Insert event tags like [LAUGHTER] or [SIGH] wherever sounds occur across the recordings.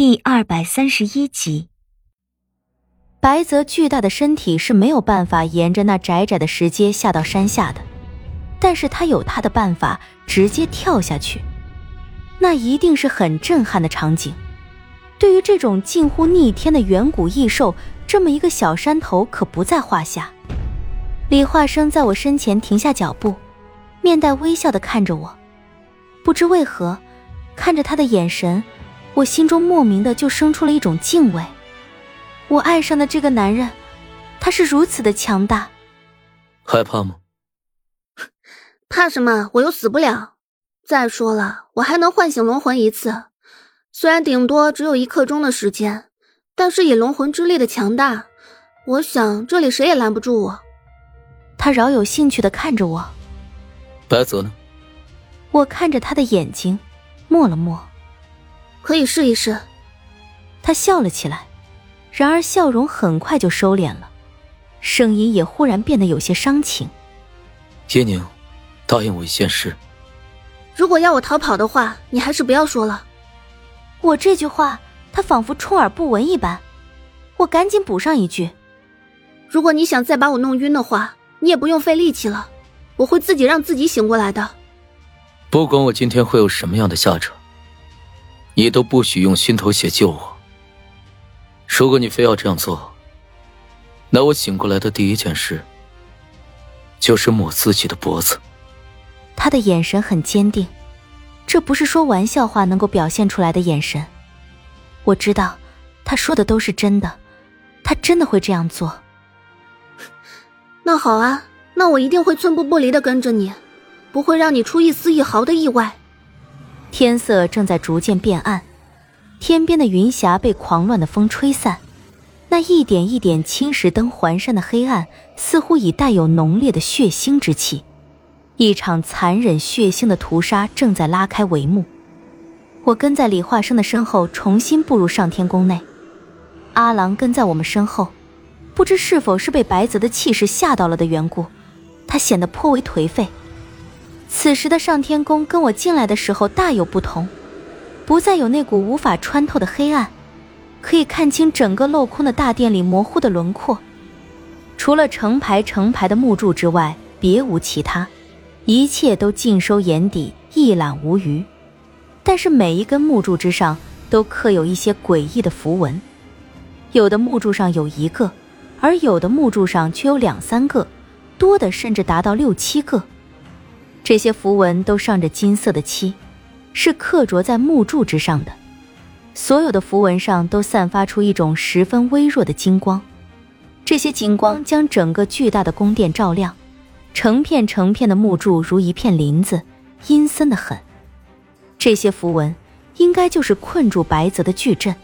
第二百三十一集，白泽巨大的身体是没有办法沿着那窄窄的石阶下到山下的，但是他有他的办法，直接跳下去，那一定是很震撼的场景。对于这种近乎逆天的远古异兽，这么一个小山头可不在话下。李化生在我身前停下脚步，面带微笑的看着我，不知为何，看着他的眼神。我心中莫名的就生出了一种敬畏。我爱上的这个男人，他是如此的强大。害怕吗？怕什么？我又死不了。再说了，我还能唤醒龙魂一次，虽然顶多只有一刻钟的时间，但是以龙魂之力的强大，我想这里谁也拦不住我。他饶有兴趣的看着我。白泽呢？我看着他的眼睛，默了默。可以试一试。他笑了起来，然而笑容很快就收敛了，声音也忽然变得有些伤情。叶宁，答应我一件事。如果要我逃跑的话，你还是不要说了。我这句话，他仿佛充耳不闻一般。我赶紧补上一句：如果你想再把我弄晕的话，你也不用费力气了，我会自己让自己醒过来的。不管我今天会有什么样的下场。你都不许用心头血救我。如果你非要这样做，那我醒过来的第一件事就是抹自己的脖子。他的眼神很坚定，这不是说玩笑话能够表现出来的眼神。我知道，他说的都是真的，他真的会这样做。那好啊，那我一定会寸步不离的跟着你，不会让你出一丝一毫的意外。天色正在逐渐变暗，天边的云霞被狂乱的风吹散，那一点一点侵蚀灯环山的黑暗，似乎已带有浓烈的血腥之气。一场残忍血腥的屠杀正在拉开帷幕。我跟在李化生的身后，重新步入上天宫内。阿郎跟在我们身后，不知是否是被白泽的气势吓到了的缘故，他显得颇为颓废。此时的上天宫跟我进来的时候大有不同，不再有那股无法穿透的黑暗，可以看清整个镂空的大殿里模糊的轮廓。除了成排成排的木柱之外，别无其他，一切都尽收眼底，一览无余。但是每一根木柱之上都刻有一些诡异的符文，有的木柱上有一个，而有的木柱上却有两三个，多的甚至达到六七个。这些符文都上着金色的漆，是刻着在木柱之上的。所有的符文上都散发出一种十分微弱的金光，这些金光将整个巨大的宫殿照亮。成片成片的木柱如一片林子，阴森的很。这些符文应该就是困住白泽的巨阵。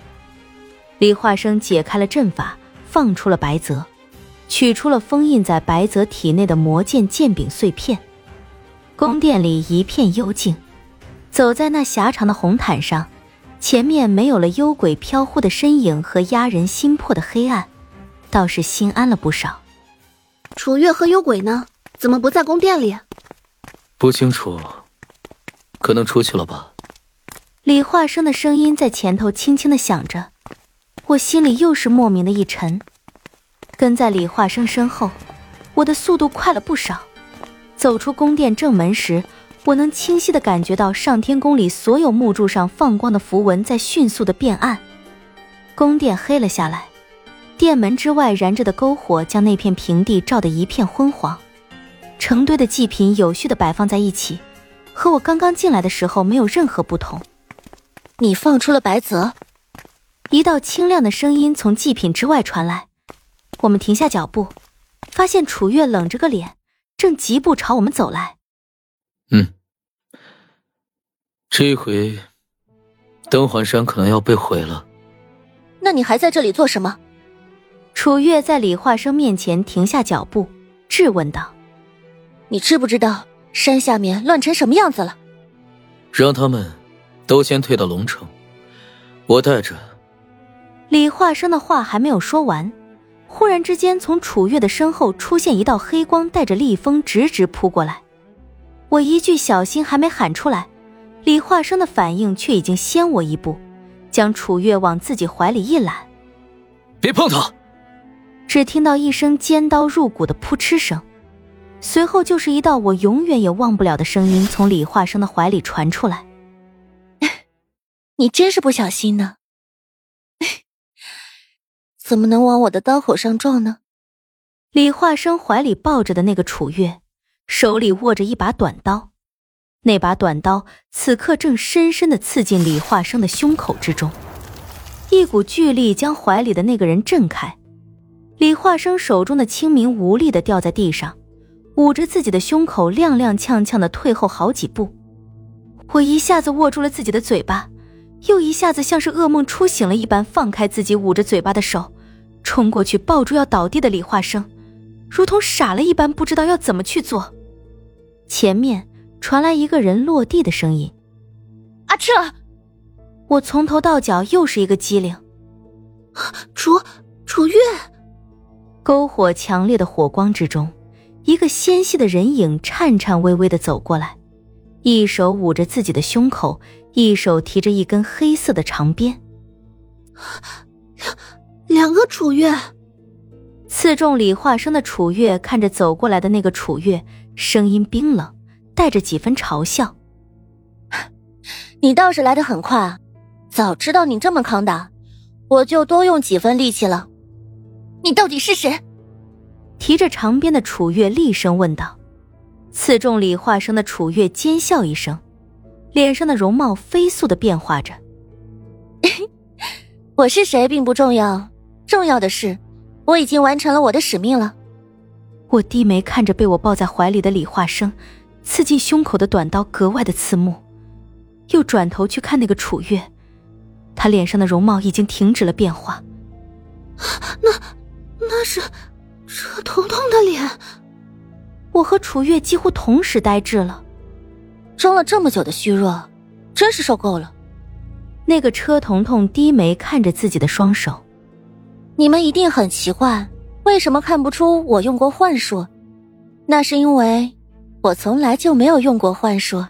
李化生解开了阵法，放出了白泽，取出了封印在白泽体内的魔剑剑柄碎片。宫殿里一片幽静，走在那狭长的红毯上，前面没有了幽鬼飘忽的身影和压人心魄的黑暗，倒是心安了不少。楚月和幽鬼呢？怎么不在宫殿里？不清楚，可能出去了吧。李化生的声音在前头轻轻的响着，我心里又是莫名的一沉。跟在李化生身后，我的速度快了不少。走出宫殿正门时，我能清晰的感觉到上天宫里所有木柱上放光的符文在迅速的变暗，宫殿黑了下来，殿门之外燃着的篝火将那片平地照得一片昏黄，成堆的祭品有序的摆放在一起，和我刚刚进来的时候没有任何不同。你放出了白泽，一道清亮的声音从祭品之外传来，我们停下脚步，发现楚月冷着个脸。正疾步朝我们走来。嗯，这一回，登环山可能要被毁了。那你还在这里做什么？楚月在李化生面前停下脚步，质问道：“你知不知道山下面乱成什么样子了？”让他们都先退到龙城，我带着。李化生的话还没有说完。忽然之间，从楚月的身后出现一道黑光，带着厉风直直扑过来。我一句小心还没喊出来，李化生的反应却已经先我一步，将楚月往自己怀里一揽。别碰他！只听到一声尖刀入骨的扑哧声，随后就是一道我永远也忘不了的声音从李化生的怀里传出来：“ [LAUGHS] 你真是不小心呢，怎么能往我的刀口上撞呢？”李化生怀里抱着的那个楚月，手里握着一把短刀，那把短刀此刻正深深的刺进李化生的胸口之中，一股巨力将怀里的那个人震开。李化生手中的清明无力的掉在地上，捂着自己的胸口，踉踉跄跄的退后好几步。我一下子握住了自己的嘴巴，又一下子像是噩梦初醒了一般，放开自己捂着嘴巴的手，冲过去抱住要倒地的李化生，如同傻了一般，不知道要怎么去做。前面传来一个人落地的声音：“阿彻！”我从头到脚又是一个机灵，楚楚月。篝火强烈的火光之中，一个纤细的人影颤颤巍巍的走过来，一手捂着自己的胸口，一手提着一根黑色的长鞭。两两个楚月，刺中李化生的楚月看着走过来的那个楚月，声音冰冷，带着几分嘲笑：“你倒是来得很快，早知道你这么抗打，我就多用几分力气了。”你到底是谁？提着长鞭的楚月厉声问道。刺中李化生的楚月尖笑一声，脸上的容貌飞速的变化着。[LAUGHS] 我是谁并不重要，重要的是我已经完成了我的使命了。我低眉看着被我抱在怀里的李化生，刺进胸口的短刀格外的刺目，又转头去看那个楚月，他脸上的容貌已经停止了变化。那。那是车彤彤的脸，我和楚月几乎同时呆滞了。装了这么久的虚弱，真是受够了。那个车彤彤低眉看着自己的双手，你们一定很奇怪，为什么看不出我用过幻术？那是因为我从来就没有用过幻术。